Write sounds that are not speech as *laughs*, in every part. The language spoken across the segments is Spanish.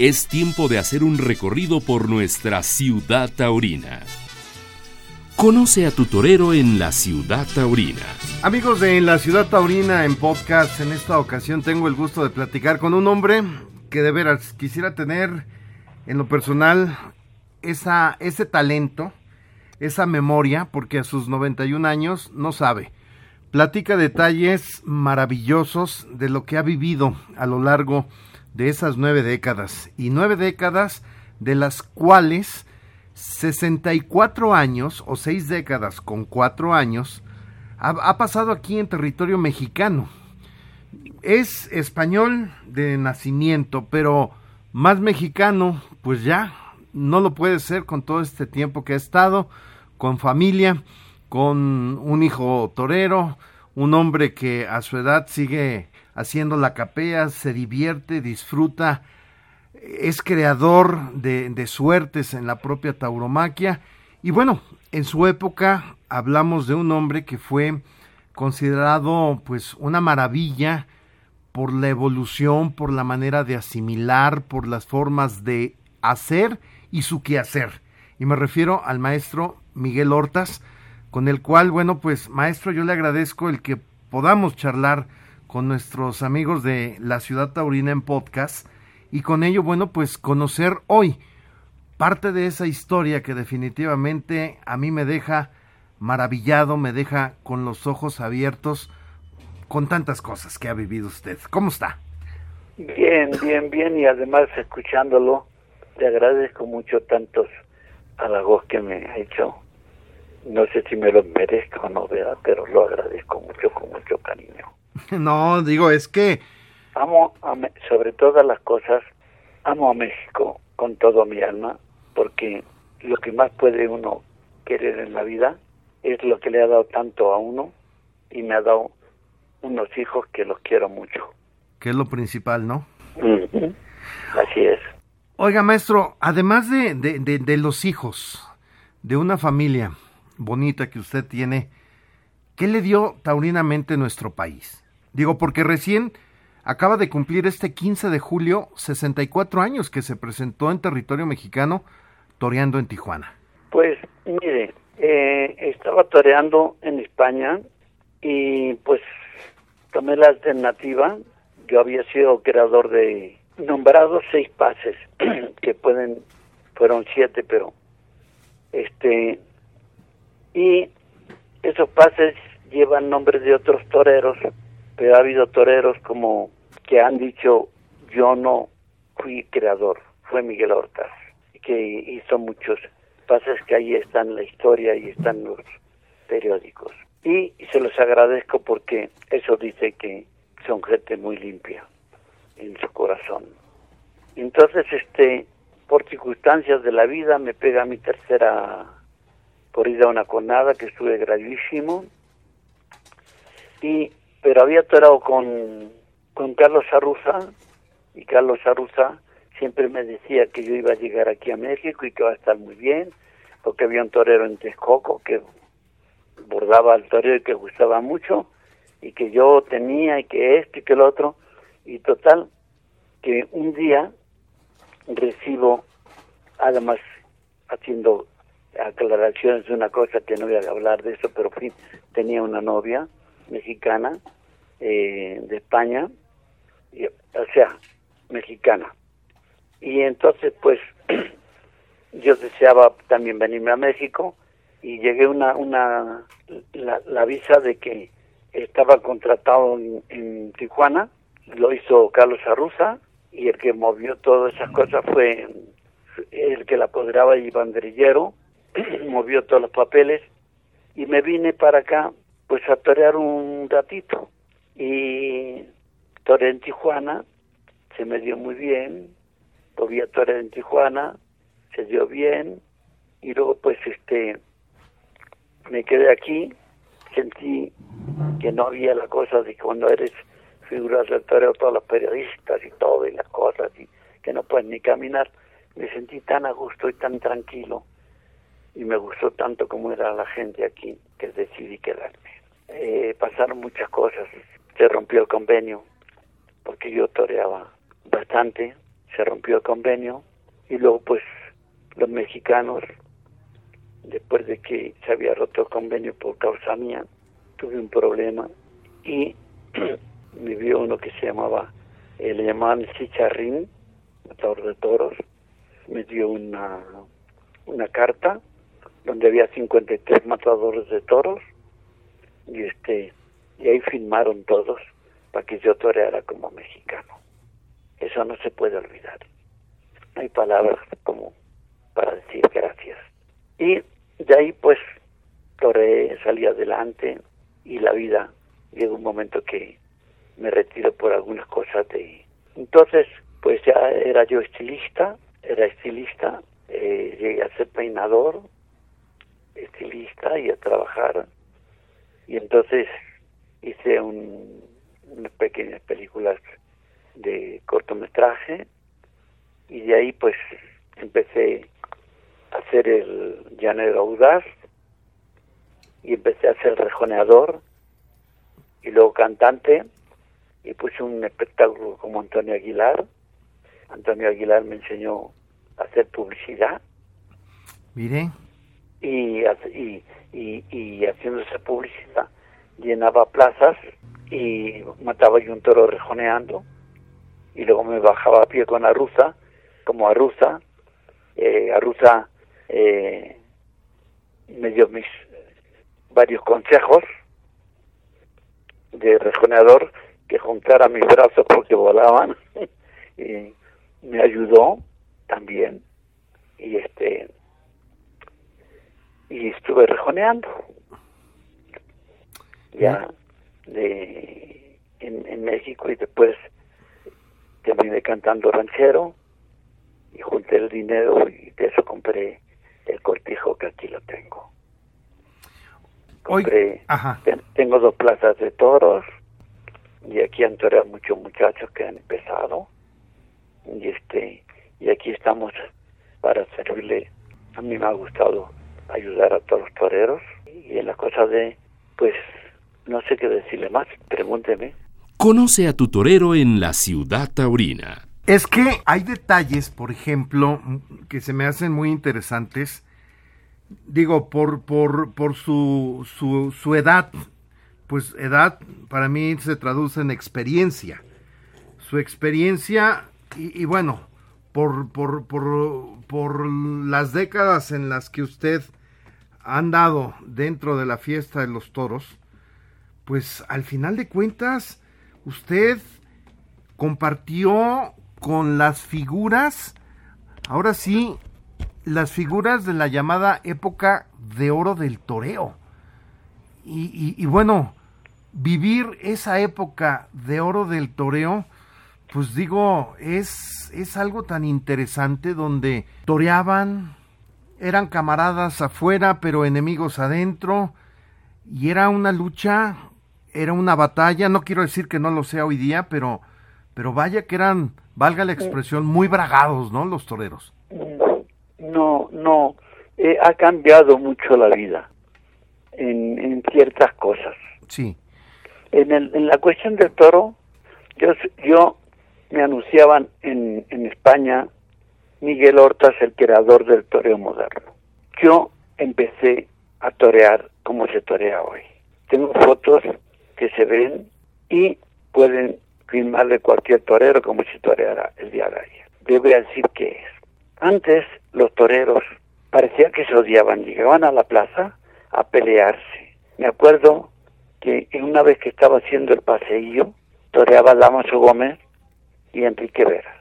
es tiempo de hacer un recorrido por nuestra ciudad taurina. Conoce a tu torero en la ciudad taurina. Amigos de En la ciudad taurina en podcast, en esta ocasión tengo el gusto de platicar con un hombre que de veras quisiera tener en lo personal esa, ese talento, esa memoria, porque a sus 91 años no sabe. Platica detalles maravillosos de lo que ha vivido a lo largo de esas nueve décadas. Y nueve décadas de las cuales 64 años o seis décadas con cuatro años ha pasado aquí en territorio mexicano. Es español de nacimiento, pero más mexicano, pues ya no lo puede ser con todo este tiempo que ha estado, con familia, con un hijo torero, un hombre que a su edad sigue haciendo la capea, se divierte, disfruta, es creador de, suertes en la propia tauromaquia. Y bueno, en su época hablamos de un hombre que fue considerado pues una maravilla por la evolución, por la manera de asimilar, por las formas de hacer y su quehacer. Y me refiero al maestro Miguel Hortas, con el cual, bueno, pues maestro, yo le agradezco el que podamos charlar con nuestros amigos de la ciudad taurina en podcast y con ello, bueno, pues conocer hoy parte de esa historia que definitivamente a mí me deja maravillado, me deja con los ojos abiertos con tantas cosas que ha vivido usted. ¿Cómo está? Bien, bien, bien y además escuchándolo, le agradezco mucho tantos halagos que me ha hecho. No sé si me lo merezco o no, ¿verdad? pero lo agradezco mucho, con mucho cariño. *laughs* No, digo, es que... Amo, a, sobre todas las cosas, amo a México con todo mi alma, porque lo que más puede uno querer en la vida es lo que le ha dado tanto a uno y me ha dado unos hijos que los quiero mucho. Que es lo principal, ¿no? Así es. Oiga, maestro, además de, de, de, de, los hijos, de una familia bonita que usted tiene, ¿qué le dio taurinamente nuestro país? Digo, porque recién acaba de cumplir este 15 de julio 64 años que se presentó en territorio mexicano toreando en Tijuana. Pues, mire, eh, estaba toreando en España y pues tomé la alternativa. Yo había sido creador de nombrados seis pases *clears throat* que pueden fueron siete, pero este y esos pases llevan nombres de otros toreros, pero ha habido toreros como que han dicho yo no fui creador, fue Miguel Hortas, que hizo muchos pases que ahí están la historia y están los periódicos y se los agradezco porque eso dice que son gente muy limpia en su corazón. Entonces, este, por circunstancias de la vida, me pega mi tercera corrida a una conada que estuve gravísimo. Y pero había torado con con Carlos Arruza y Carlos Arruza siempre me decía que yo iba a llegar aquí a México y que va a estar muy bien porque había un torero en Texcoco que bordaba al torero y que gustaba mucho y que yo tenía y que esto y que el otro. Y total que un día recibo además haciendo aclaraciones de una cosa que no voy a hablar de eso pero fin tenía una novia mexicana eh, de España o sea mexicana. Y entonces pues *clears throat* yo deseaba también venirme a México y llegué una una la, la visa de que estaba contratado en, en, Tijuana lo hizo Carlos Arruza y el que movió todas esas cosas fue el que la apoderaba y banderillero *clears throat* movió todos los papeles y me vine para acá pues a torear un ratito. Y toreé en Tijuana se me dio muy bien. Volví a torear en Tijuana se dio bien. Y luego pues este me quedé aquí, sentí que no había la cosa de cuando eres figura del toreo, todos los periodistas y todo, y las cosas, y que no puedes ni caminar, me sentí tan a gusto y tan tranquilo, y me gustó tanto como era la gente aquí, que decidí quedarme. Eh, pasaron muchas cosas, se rompió el convenio, porque yo toreaba bastante, se rompió el convenio y luego pues los mexicanos, después de que se había roto el convenio por causa mía, tuve un problema y *clears throat* me vio uno que se llamaba, eh, le llamaban Chicharrín, matador de toros, me dio una, una carta donde había 53 matadores de toros y este y ahí firmaron todos para que yo toreara como mexicano. Eso no se puede olvidar. hay palabras como para decir gracias. Y de ahí pues toreé, salí adelante y la vida llegó un momento que me retiro por algunas cosas de... Entonces pues ya era yo estilista, era estilista, eh, llegué a ser peinador, estilista y a trabajar. Y entonces hice un, unas pequeñas películas de cortometraje y de ahí pues empecé a hacer el llanero audaz y empecé a ser rejoneador y luego cantante y puse un espectáculo como Antonio Aguilar. Antonio Aguilar me enseñó a hacer publicidad. Mire. Y, y, y, y haciendo esa publicidad llenaba plazas y mataba yo un toro rejoneando y luego me bajaba a pie con Arruza, como Arruza, eh, Arruza eh, me dio mis varios consejos de rejoneador que juntara mis brazos porque volaban *laughs* y me ayudó también y este y estuve rejoneando ya de en, en México y después terminé cantando ranchero y junté el dinero y de eso compré el cortijo que aquí lo tengo. Compré, tengo dos plazas de toros y aquí han toreado muchos muchachos que han empezado y este y aquí estamos para servirle. A mí me ha gustado ayudar a todos los toreros y en las cosas de pues no sé qué decirle más, pregúnteme. Conoce a tu torero en la ciudad taurina. Es que hay detalles, por ejemplo, que se me hacen muy interesantes. Digo, por, por, por su, su, su edad, pues edad para mí se traduce en experiencia. Su experiencia y, y bueno, por, por, por, por las décadas en las que usted ha andado dentro de la fiesta de los toros, pues al final de cuentas usted compartió con las figuras, ahora sí, las figuras de la llamada época de oro del toreo. Y, bueno, vivir esa época de oro del toreo, pues digo, es, es algo tan interesante donde toreaban, eran camaradas afuera, pero enemigos adentro, y era una lucha era una batalla, no quiero decir que no lo sea hoy día, pero, pero vaya que eran, valga la expresión, muy bragados, ¿no? Los toreros. No, no, eh, ha cambiado mucho la vida en, en ciertas cosas. Sí. En, el, en la cuestión del toro, yo, yo me anunciaban en, en España Miguel Hortas, el creador del toreo moderno. Yo empecé a torear como se torea hoy. Tengo fotos que se ven y pueden firmarle cualquier torero como si toreara el día de ayer. Debe decir que es. Antes los toreros parecía que se odiaban, llegaban a la plaza a pelearse. Me acuerdo que una vez que estaba haciendo el paseillo, toreaba Damaso Gómez y Enrique Vera.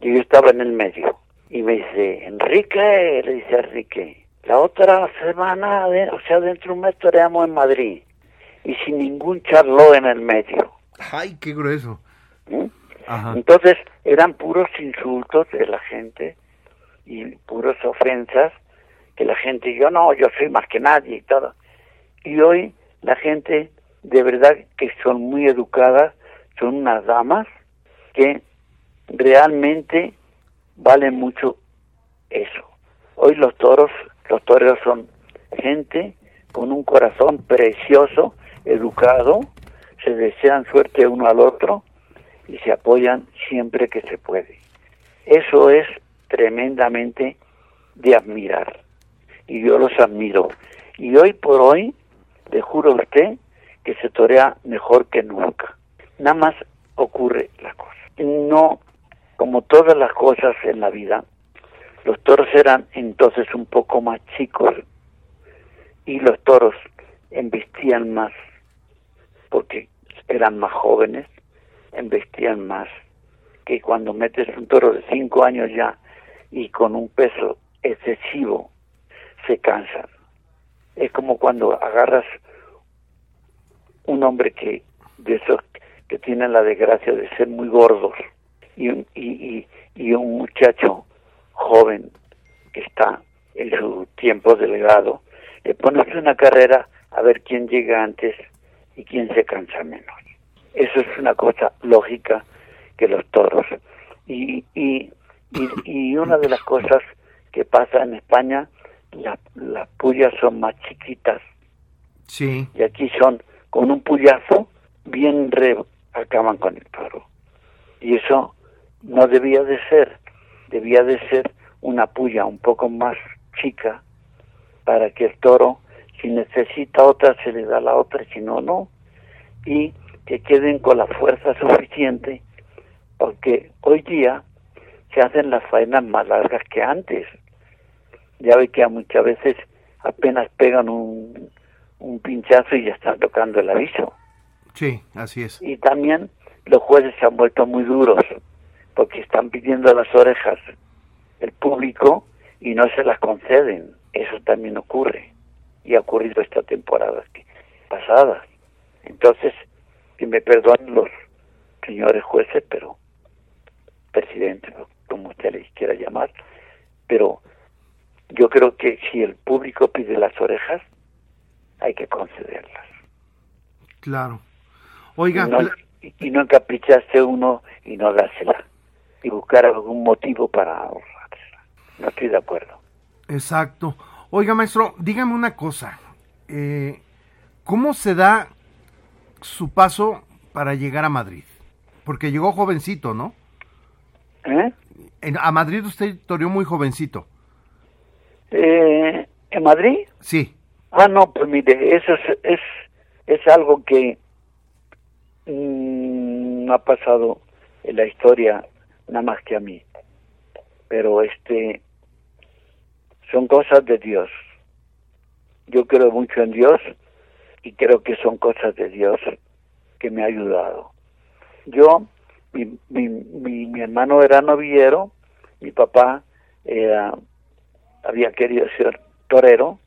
Y yo estaba en el medio. Y me dice, Enrique, le dice Enrique, la otra semana, o sea, dentro de un mes toreamos en Madrid y sin ningún charló en el medio. ¡Ay, qué grueso! ¿Mm? Entonces eran puros insultos de la gente y puras ofensas que la gente, yo no, yo soy más que nadie y todo. Y hoy la gente de verdad que son muy educadas, son unas damas que realmente valen mucho eso. Hoy los toros, los toreros son gente con un corazón precioso educado, se desean suerte uno al otro y se apoyan siempre que se puede. Eso es tremendamente de admirar. Y yo los admiro. Y hoy por hoy, le juro a usted que se torea mejor que nunca. Nada más ocurre la cosa. No, como todas las cosas en la vida, los toros eran entonces un poco más chicos y los toros embestían más porque eran más jóvenes, embestían más que cuando metes un toro de cinco años ya y con un peso excesivo se cansan. Es como cuando agarras un hombre que de esos que tienen la desgracia de ser muy gordos y, y, y, un muchacho joven que está en su tiempo delegado, le pones una carrera a ver quién llega antes y quién se cansa menos. Eso es una cosa lógica que los toros. Y, y, y, una de las cosas que pasa en España, las pullas son más chiquitas. Sí. Y aquí son, con un puyazo, bien re, acaban con el toro. Y eso no debía de ser, debía de ser una puya un poco más chica para que el toro, si necesita otra, se le da la otra, si no, no. Y que queden con la fuerza suficiente, porque hoy día se hacen las faenas más largas que antes. Ya ve que muchas veces apenas pegan un, un pinchazo y ya están tocando el aviso. Sí, así es. Y también los jueces se han vuelto muy duros, porque están pidiendo las orejas el público y no se las conceden. Eso también ocurre y ha ocurrido esta temporada pasada. Entonces, que me perdonen los señores jueces, pero presidente, como usted les quiera llamar, pero yo creo que si el público pide las orejas, hay que concederlas. Claro. Oiga, y no, encapricharse uno y no dársela, y buscar algún motivo para ahorrársela. No estoy de acuerdo. Exacto. Oiga, maestro, dígame una cosa. Eh, ¿Cómo se da su paso para llegar a Madrid? Porque llegó jovencito, ¿no? ¿Eh? a Madrid usted toreó muy jovencito. Eh, ¿En Madrid? Sí. Ah, no, pues mire, eso es, es, es algo que mm, ha pasado en la historia nada más que a mí. Pero este, son cosas de Dios. Yo creo mucho en Dios y creo que son cosas de Dios que me ha ayudado. Yo, mi, mi, mi, hermano era novillero, mi papá había querido ser torero,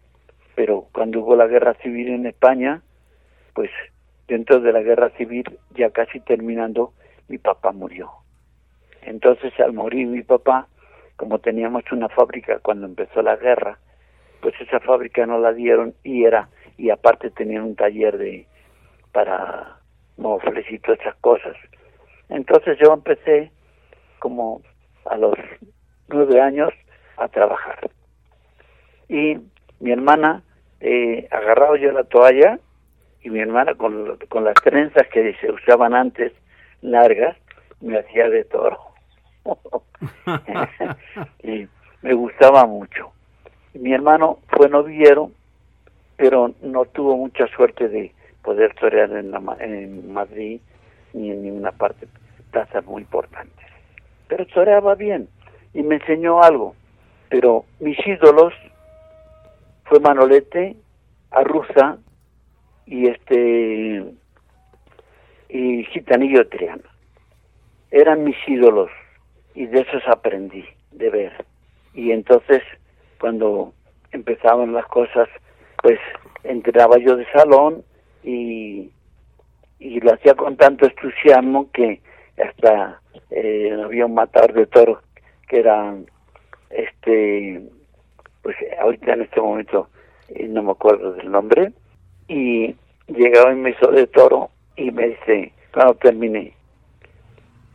pero cuando hubo la guerra civil en España, pues dentro de la guerra civil, ya casi terminando, mi papá murió. Entonces al morir mi papá, como teníamos una fábrica cuando empezó la guerra, pues esa fábrica no la dieron y era y aparte tenían un taller de para mofles y todas esas cosas. Entonces yo empecé como a los nueve años a trabajar. Y mi hermana, eh, agarrado yo la toalla, y mi hermana con, con las trenzas que se usaban antes, largas, me hacía de toro. *laughs* y me gustaba mucho. Mi hermano fue noviero, pero no tuvo mucha suerte de poder torear en, en Madrid ni en ninguna parte, plazas muy importantes. Pero toreaba bien y me enseñó algo. Pero mis ídolos fue Manolete, Arruza y este y Gitanillo Triana. Eran mis ídolos y de esos aprendí de ver. Y entonces cuando empezaban las cosas, pues entraba yo de salón y, y lo hacía con tanto entusiasmo que hasta eh, había un matador de toros que era este pues ahorita en este momento eh, no me acuerdo del nombre y llegaba y me hizo de toro y me dice cuando terminé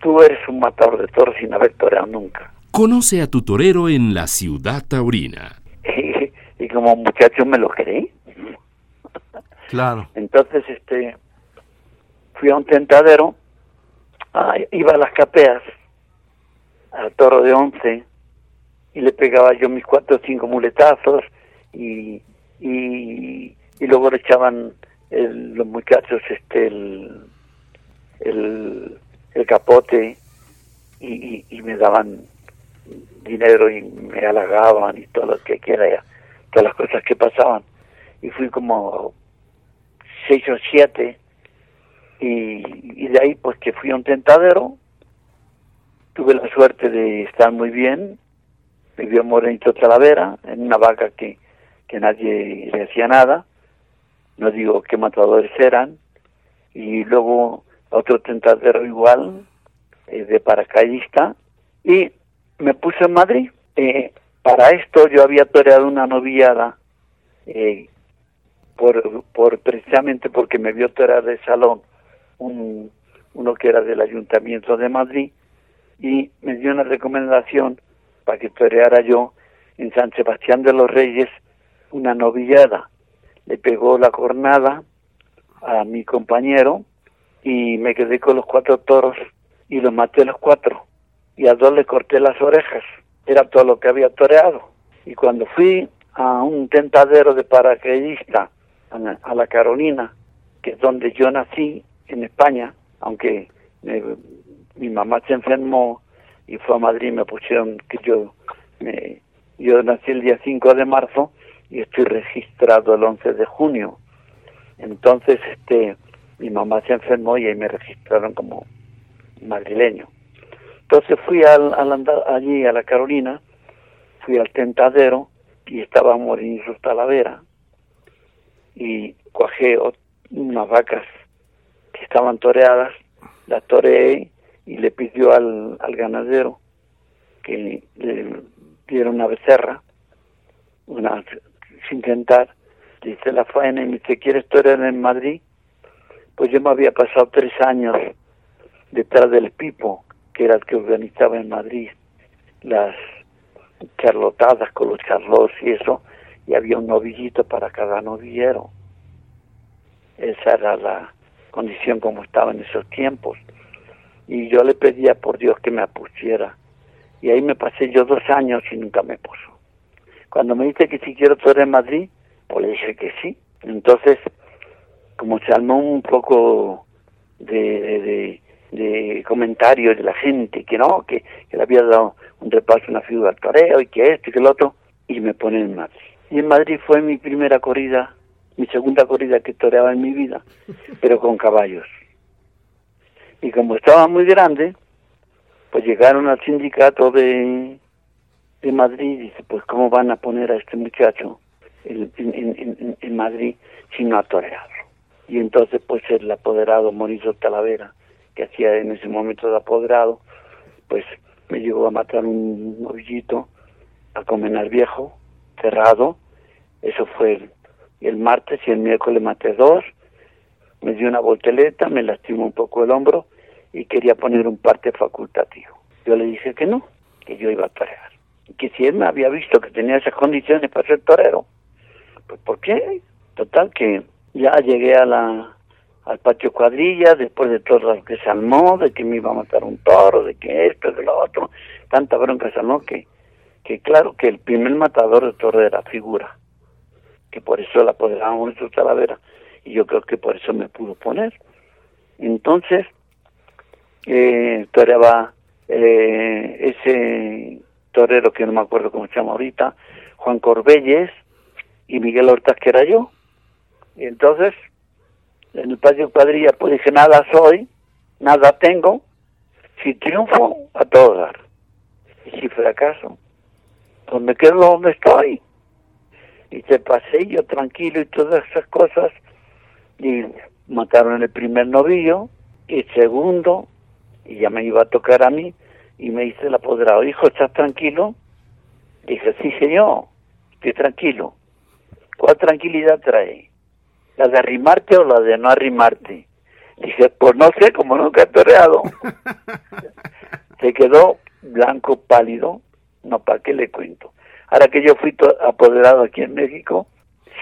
tú eres un matador de toros sin haber toreado nunca Conoce a tu torero en la ciudad taurina. *laughs* Y, como muchacho me lo creí. Claro. Entonces, este, fui a un tentadero, iba a las capeas al toro de once y le pegaba yo mis cuatro o cinco muletazos y, y, y luego le echaban los muchachos este el, el, el capote y, y, me daban dinero y me halagaban y todo lo que quiera, todas las cosas que pasaban. Y fui como seis o siete y, y de ahí pues que fui a un tentadero, tuve la suerte de estar muy bien, vio Morenito Talavera en una vaca que, que nadie le hacía nada, no digo qué matadores eran, y luego otro tentadero igual, eh, de paracaidista, y me puse en Madrid. Eh, para esto yo había toreado una novillada, eh, por, por precisamente porque me vio torear de salón un, uno que era del Ayuntamiento de Madrid, y me dio una recomendación para que toreara yo en San Sebastián de los Reyes una novillada. Le pegó la cornada a mi compañero y me quedé con los cuatro toros y los maté los cuatro y a dos le corté las orejas. Era todo lo que había toreado. Y cuando fui a un tentadero de paracaidista a la Carolina, que es donde yo nací en España, aunque eh, mi mamá se enfermó y fue a Madrid y me pusieron que yo me, yo nací el día 5 de marzo y estoy registrado el 11 de junio. Entonces, este, mi mamá se enfermó y ahí me registraron como madrileño. Entonces fui al, al andar allí a la Carolina, fui al tentadero y estaba Morinizos Talavera y cuajé unas vacas que estaban toreadas, las toreé y le pidió al, al ganadero que le diera una becerra, una sin tentar, dice la faena y me dice, ¿quieres torear en Madrid? Pues yo me había pasado tres años detrás del Pipo, que era el que organizaba en Madrid las charlotadas con los charlos y eso, y había un novillito para cada novillero. Esa era la condición como estaba en esos tiempos. Y yo le pedía por Dios que me pusiera. Y ahí me pasé yo dos años y nunca me puso. Cuando me dice que si quiero estar en Madrid, pues le dije que sí. Entonces como se armó un poco de, de, comentarios de la gente, que no, que, le había dado un repaso a una figura al toreo y que esto y que el otro, y me pone en Madrid. Y en Madrid fue mi primera corrida, mi segunda corrida que toreaba en mi vida, *laughs* pero con caballos. Y como estaba muy grande, pues llegaron al sindicato de, de Madrid y dice, pues cómo van a poner a este muchacho en, en, en Madrid si no ha toreado y entonces pues el apoderado Mauricio Talavera, que hacía en ese momento de apoderado, pues me llegó a matar un novillito a Comenar Viejo, cerrado, eso fue el, el martes y el miércoles maté dos, me dio una volteleta, me lastimó un poco el hombro y quería poner un parte facultativo. Yo le dije que no, que yo iba a torear. Y que si él me había visto que tenía esas condiciones para ser torero, pues ¿por qué? Total que ya llegué a la al patio cuadrilla después de todo lo que se armó, de que me iba a matar un toro, de que esto, de lo otro, tanta bronca se armó que, que claro que el primer matador de toro era figura, que por eso la apoderábamos en su talavera, y yo creo que por eso me pudo poner. Entonces, eh, toreaba eh, ese torero que no me acuerdo cómo se llama ahorita, Juan Corbelles y Miguel Hortas, que era yo y entonces, en el patio cuadrilla, pues dije, nada soy, nada tengo, si triunfo, a todo dar. Y si fracaso, pues me quedo donde estoy. Y se pasé yo tranquilo y todas esas cosas. Y mataron el primer novillo, y el segundo, y ya me iba a tocar a mí, y me dice el apoderado, hijo, ¿estás tranquilo? Dije, sí, señor, estoy tranquilo. ¿Cuál tranquilidad trae? La de arrimarte o la de no arrimarte. Dije, pues no sé, como nunca he toreado. *laughs* Se quedó blanco, pálido, no, ¿para qué le cuento? Ahora que yo fui apoderado aquí en México,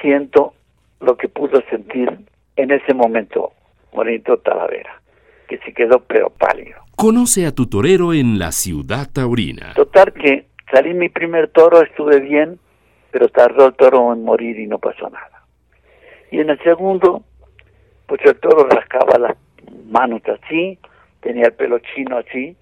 siento lo que pudo sentir en ese momento Morito Talavera, que se quedó pero pálido. Conoce a tu torero en la ciudad taurina. Total que salí mi primer toro, estuve bien, pero tardó el toro en morir y no pasó nada. Y en el segundo, pues el toro rascaba las manos así, tenía el pelo chino así,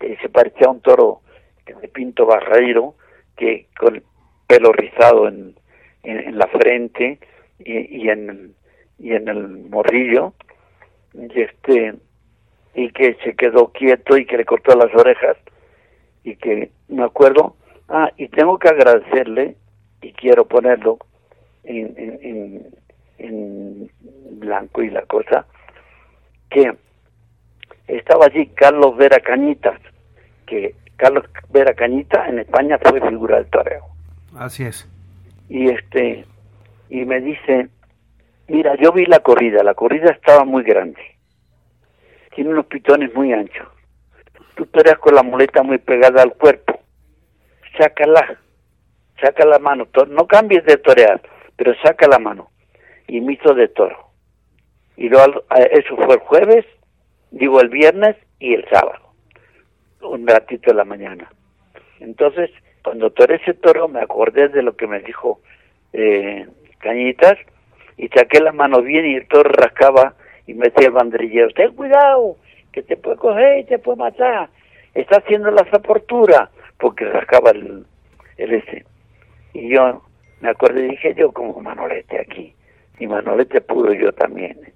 y se parecía a un toro de pinto barreiro, que con el pelo rizado en, en, la frente y, y, en, y en el morrillo, y este y que se quedó quieto y que le cortó las orejas y que me acuerdo ah y tengo que agradecerle y quiero ponerlo en, en, en, blanco y la cosa que estaba allí Carlos Vera Cañitas que Carlos Vera Cañita en España fue figura del toreo así es y este y me dice mira yo vi la corrida la corrida estaba muy grande tiene unos pitones muy anchos. Tú toreas con la muleta muy pegada al cuerpo. Sácala, saca la mano. No cambies de torear, pero saca la mano. Y me hizo de toro. Y luego, eso fue el jueves, digo el viernes y el sábado. Un ratito de la mañana. Entonces, cuando toré ese toro, me acordé de lo que me dijo eh, Cañitas y saqué la mano bien y el toro rascaba y me el banderillero, ten cuidado, que te puede coger y te puede matar. Está haciendo la zaportura, porque rascaba el, el ese. Y yo me acordé y dije, yo como Manolete aquí, y Manolete pudo yo también.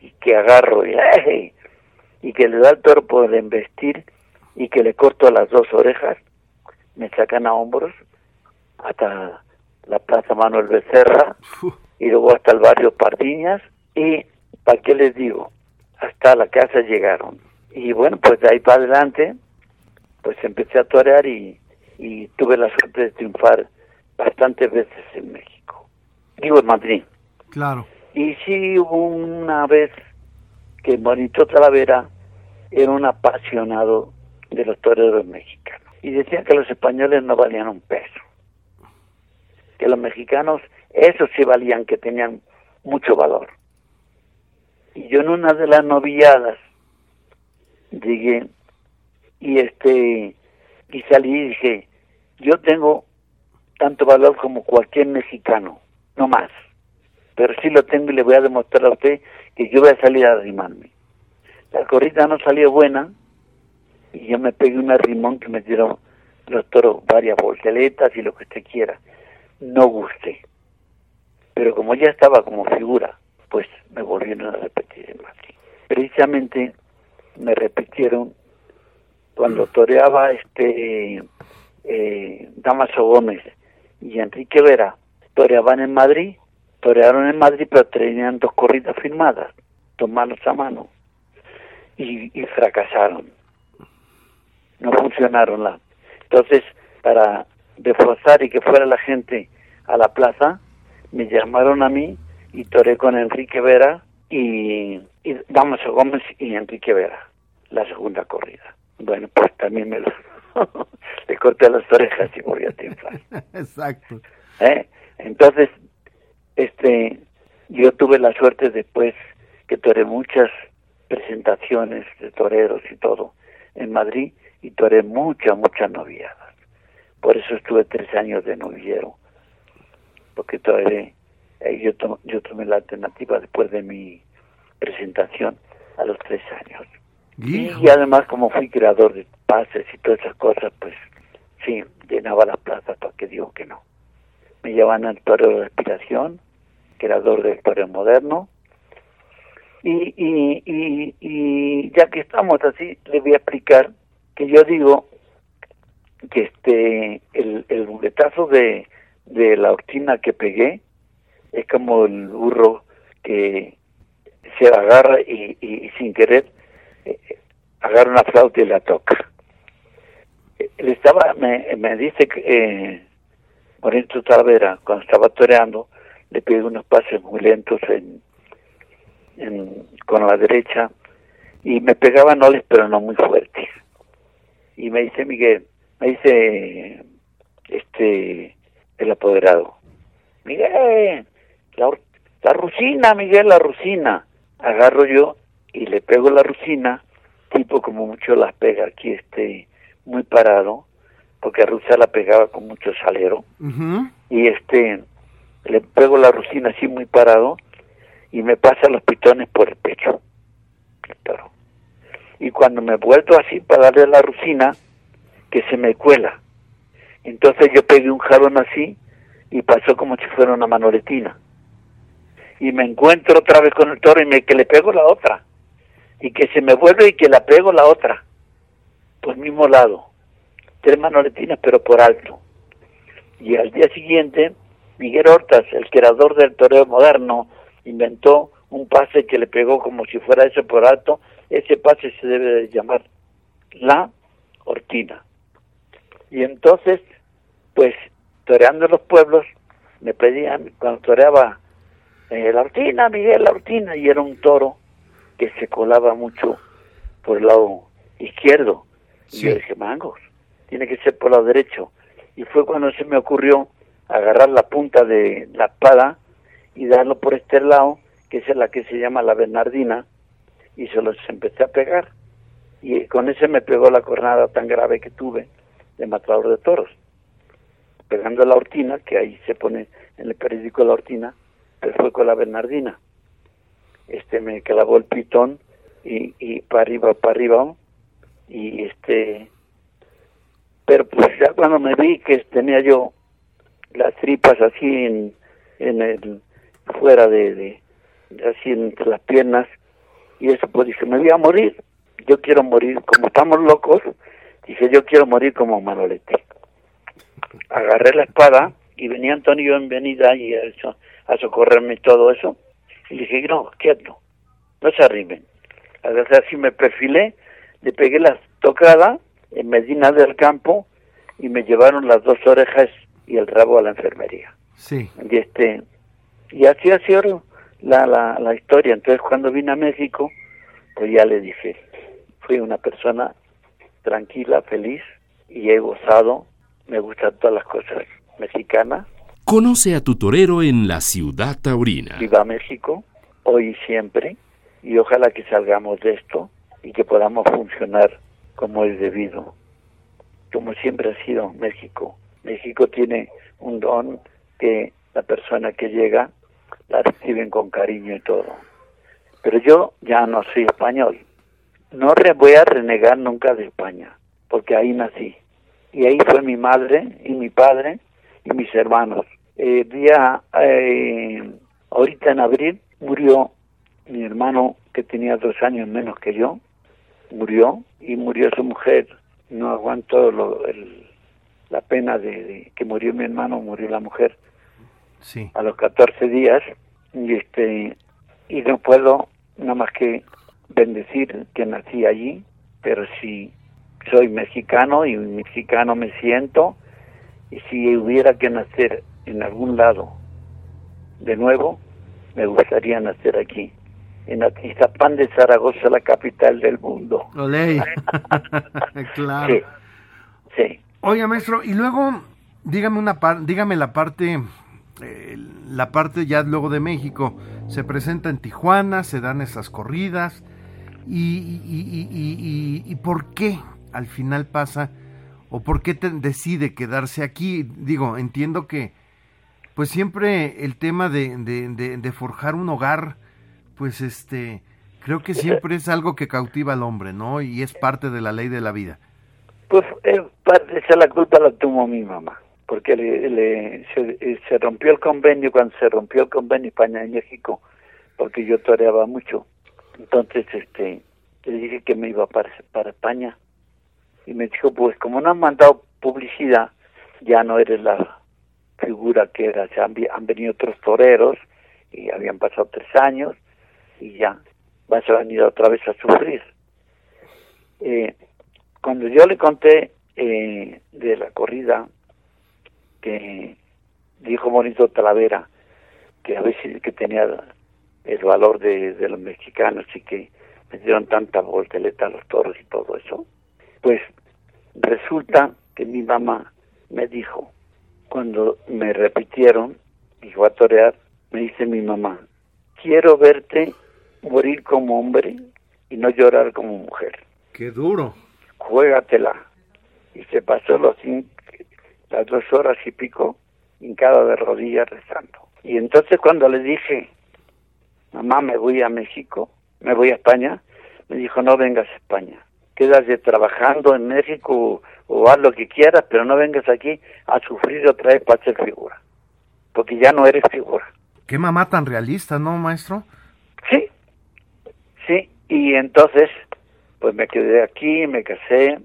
Y que agarro y, y que le da el toro por embestir y que le corto las dos orejas, me sacan a hombros hasta la Plaza Manuel Becerra y luego hasta el barrio Pardiñas y ¿para qué les digo? Hasta la casa llegaron. Y bueno, pues de ahí para adelante, pues empecé a torear y, y tuve la suerte de triunfar bastantes veces en México. Digo, en Madrid. Claro. Y sí una vez que Bonito Talavera era un apasionado de los toreros mexicanos. Y decía que los españoles no valían un peso. Que los mexicanos, esos sí valían, que tenían mucho valor. Y yo en una de las novilladas llegué y este y salí y dije, yo tengo tanto valor como cualquier mexicano, no más. Pero sí lo tengo y le voy a demostrar a usted que yo voy a salir a arrimarme. La corrida no salió buena y yo me pegué un arrimón que me dieron los toros varias volteletas y lo que usted quiera. No gusté. Pero como ya estaba como figura, pues me volvieron a repetir en Madrid. Precisamente me repitieron cuando toreaba este eh, Damaso Gómez y Enrique Vera, toreaban en Madrid, torearon en Madrid, pero tenían dos corridas firmadas, dos manos a mano, y, fracasaron. No funcionaron la. Entonces, para reforzar y que fuera la gente a la plaza, me llamaron a mí y toré con Enrique Vera y, y Damaso Gómez y Enrique Vera, la segunda corrida. Bueno, pues también me lo, *laughs* le corté las orejas y volví a triunfar. *laughs* Exacto. ¿Eh? Entonces, este, yo tuve la suerte después que toré muchas presentaciones de toreros y todo en Madrid y toré muchas, muchas noviadas. Por eso estuve tres años de novillero, porque toré eh, yo, yo tomé la alternativa después de mi presentación a los tres años. Y además, como fui creador de pases y todas esas cosas, pues sí, llenaba las plazas para que digo que no. Me llevan al torero de aspiración, creador del torero moderno. Y, y, y, y ya que estamos así, le voy a explicar que yo digo que este el, el buletazo de, de la octina que pegué es como el burro que se agarra y, y, sin querer eh, agarra una flauta y la toca. Él estaba, me, me dice que eh, Talavera, cuando estaba toreando, le pide unos pases muy lentos en, en, con la derecha y me pegaba noles pero no muy fuertes. Y me dice Miguel, me dice este el apoderado, Miguel, la, la rusina, Miguel, la rusina. Agarro yo y le pego la rusina tipo como mucho las pega aquí, este, muy parado, porque Rusa la pegaba con mucho salero, y este, le pego la rusina así muy parado, y me pasa los pitones por el pecho, Y cuando me vuelto así para darle la rusina, que se me cuela. Entonces yo pegué un jalón así, y pasó como si fuera una manoletina. Y me encuentro otra vez con el toro y me que le pego la otra y que se me vuelve y que la pego la otra, por mismo lado, tres manoletinas pero por alto. Y al día siguiente, Miguel Hortas, el creador del toreo moderno, inventó un pase que le pegó como si fuera ese por alto, ese pase se debe de llamar la hortina. Y entonces, pues, toreando los pueblos, me pedían, cuando toreaba eh, la hortina, Miguel, la hortina, y era un toro que se colaba mucho por el lado izquierdo. Y yo dije, mangos, tiene que ser por el lado derecho. Y fue cuando se me ocurrió agarrar la punta de la espada y darlo por este lado, que es la que se llama la Bernardina, y se los empecé a pegar. Y con ese me pegó la cornada tan grave que tuve de matador de toros. Pegando la hortina, que ahí se pone en el periódico la hortina, pero fue con la Bernardina este me clavó el pitón y, y para arriba, para arriba, y este, pero pues ya cuando me vi que tenía yo las tripas así en, en el, fuera de, de, así entre las piernas, y eso pues dije, me voy a morir, yo quiero morir, como estamos locos, dije, yo quiero morir como Manolete. Agarré la espada y venía Antonio en venida y a, a socorrerme todo eso, y dije, no, quieto, no se arrimen. Así me perfilé, le pegué la tocada en Medina del Campo y me llevaron las dos orejas y el rabo a la enfermería. Sí. Y este y así ha sido la, la, la historia. Entonces cuando vine a México, pues ya le dije, fui una persona tranquila, feliz y he gozado, me gustan todas las cosas mexicanas Conoce a tu torero en la ciudad taurina. Viva México, hoy y siempre, y ojalá que salgamos de esto y que podamos funcionar como es debido, como siempre ha sido México. México tiene un don que la persona que llega la reciben con cariño y todo. Pero yo ya no soy español. No voy a renegar nunca de España, porque ahí nací. Y ahí fue mi madre y mi padre y mis hermanos. Eh, día, ahorita en abril, murió mi hermano que tenía dos años menos que yo, murió y murió su mujer. No aguanto lo, el, la pena de, que murió mi hermano, murió la mujer. Sí. A los 14 días y este y no puedo nada más que bendecir que nací allí, pero si soy mexicano y mexicano me siento y si hubiera que nacer en algún lado de nuevo, me gustaría nacer aquí, en Atizapán de Zaragoza, la capital del mundo. Olé. *laughs* *laughs* claro. Sí, Oiga, maestro, y luego dígame una dígame la parte eh, la parte ya luego de México. Se presenta en Tijuana, se dan esas corridas y, y por qué al final pasa o por qué decide quedarse aquí. Digo, entiendo que pues siempre el tema de, de, forjar un hogar, pues este, creo que siempre es algo que cautiva al hombre, ¿no? Y es parte de la ley de la vida. Pues eh, parte esa la culpa la tuvo mi mamá, porque le, se, eh, se, rompió el convenio cuando se rompió el convenio España y México, porque yo toreaba mucho. Entonces, este, le dije que me iba para, para España y me dijo, pues como no han mandado publicidad, ya no eres la figura que era, se han, venido otros toreros y habían pasado tres años y ya vas a venir otra vez a sufrir. Eh, cuando yo le conté eh, de la corrida que dijo Bonito Talavera que a veces que tenía el valor de, los mexicanos y que me dieron tanta volteleta a los toros y todo eso, pues resulta que mi mamá me dijo, cuando me repitieron, y a torear, me dice mi mamá, quiero verte morir como hombre y no llorar como mujer. Qué duro. Juégatela. Y se pasó los las dos horas y pico hincado de rodillas rezando. Y entonces cuando le dije, mamá, me voy a México, me voy a España, me dijo, no vengas a España. Quédate trabajando en México o haz lo que quieras, pero no vengas aquí a sufrir otra vez para ser figura. Porque ya no eres figura. Qué mamá tan realista, ¿no, maestro? Sí, sí. Y entonces, pues me quedé aquí, me casé.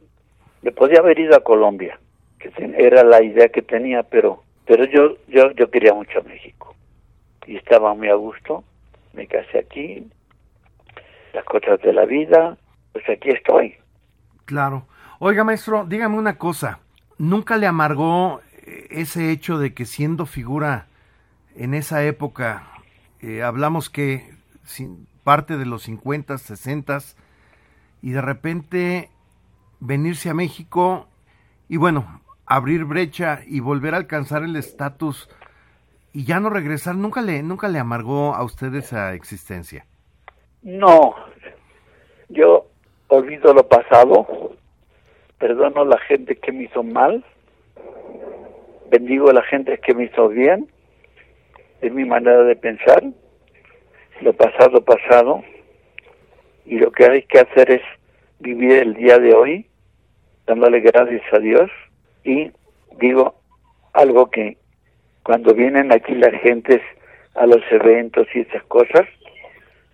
Me podía haber ido a Colombia, que era la idea que tenía, pero pero yo yo yo quería mucho a México y estaba muy a gusto. Me casé aquí, las cosas de la vida, pues aquí estoy. Claro. Oiga, maestro, dígame una cosa. ¿Nunca le amargó ese hecho de que siendo figura en esa época, eh, hablamos que parte de los 50, 60 y de repente venirse a México y bueno, abrir brecha y volver a alcanzar el estatus y ya no regresar, nunca le nunca le amargó a usted esa existencia. No. Yo olvido lo pasado, perdono a la gente que me hizo mal, bendigo a la gente que me hizo bien, es mi manera de pensar, lo pasado pasado, y lo que hay que hacer es vivir el día de hoy, dándole gracias a Dios, y digo algo que cuando vienen aquí las gentes a los eventos y esas cosas,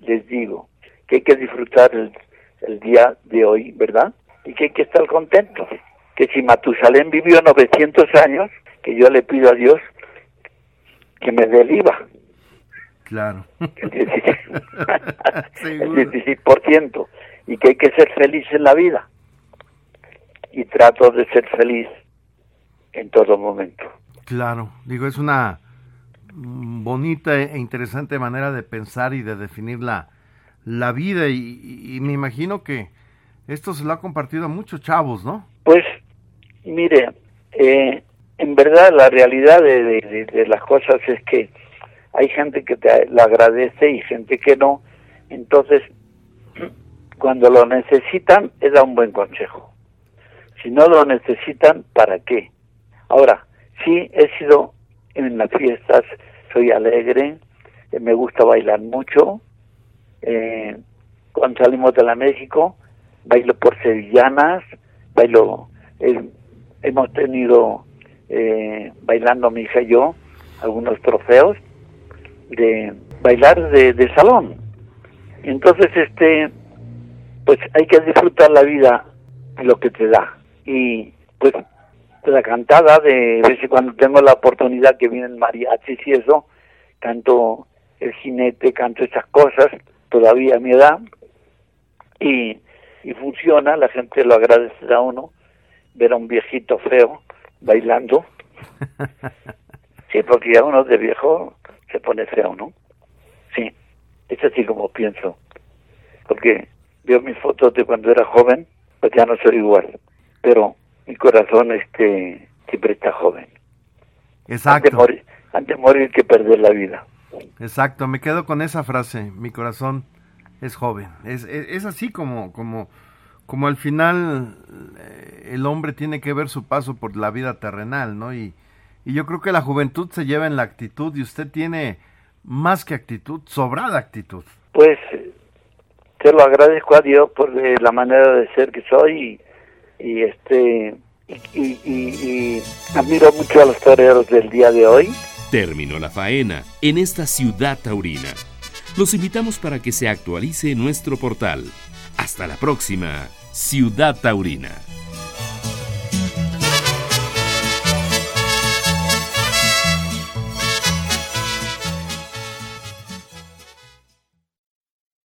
les digo que hay que disfrutar el, el día de hoy, ¿verdad? Y que hay que estar contentos. Que si Matusalén vivió 900 años, que yo le pido a Dios que me dé el IVA. Claro. *laughs* El 16%. Y que hay que ser feliz en la vida. Y trato de ser feliz en todo momento. Claro, digo, es una bonita e interesante manera de pensar y de definir la, la vida y, me imagino que esto se lo ha compartido a muchos chavos, ¿no? Pues, mire, eh, en verdad la realidad de, de, las cosas es que hay gente que te la agradece y gente que no, entonces cuando lo necesitan, es da un buen consejo. Si no lo necesitan, ¿para qué? Ahora, sí he sido en las fiestas, soy alegre, eh, me gusta bailar mucho. Eh, cuando salimos de la México, bailo por sevillanas, bailo, eh, hemos tenido eh, bailando mi hija y yo algunos trofeos de bailar de, de salón. Entonces, este, pues hay que disfrutar la vida lo que te da. Y pues la cantada de veces cuando tengo la oportunidad que vienen mariachis y eso, canto el jinete, canto esas cosas, todavía a mi edad, y, y funciona, la gente lo agradece a uno, ver a un viejito feo bailando. *laughs* Sí, porque ya uno de viejo se pone feo, ¿no? Sí, es así como pienso. Porque veo mis fotos de cuando era joven, pues ya no soy igual. Pero mi corazón este siempre está joven. Exacto. Antes morir, antes morir que perder la vida. Exacto, me quedo con esa frase, mi corazón es joven. Es, es, así como, como, como al final eh, el hombre tiene que ver su paso por la vida terrenal, ¿no? Y, y yo creo que la juventud se lleva en la actitud y usted tiene más que actitud, sobrada actitud. Pues te lo agradezco a Dios por la manera de ser que soy y, este y, y, admiro mucho a los toreros del día de hoy. Terminó la faena en esta ciudad taurina. Los invitamos para que se actualice nuestro portal. Hasta la próxima, Ciudad Taurina.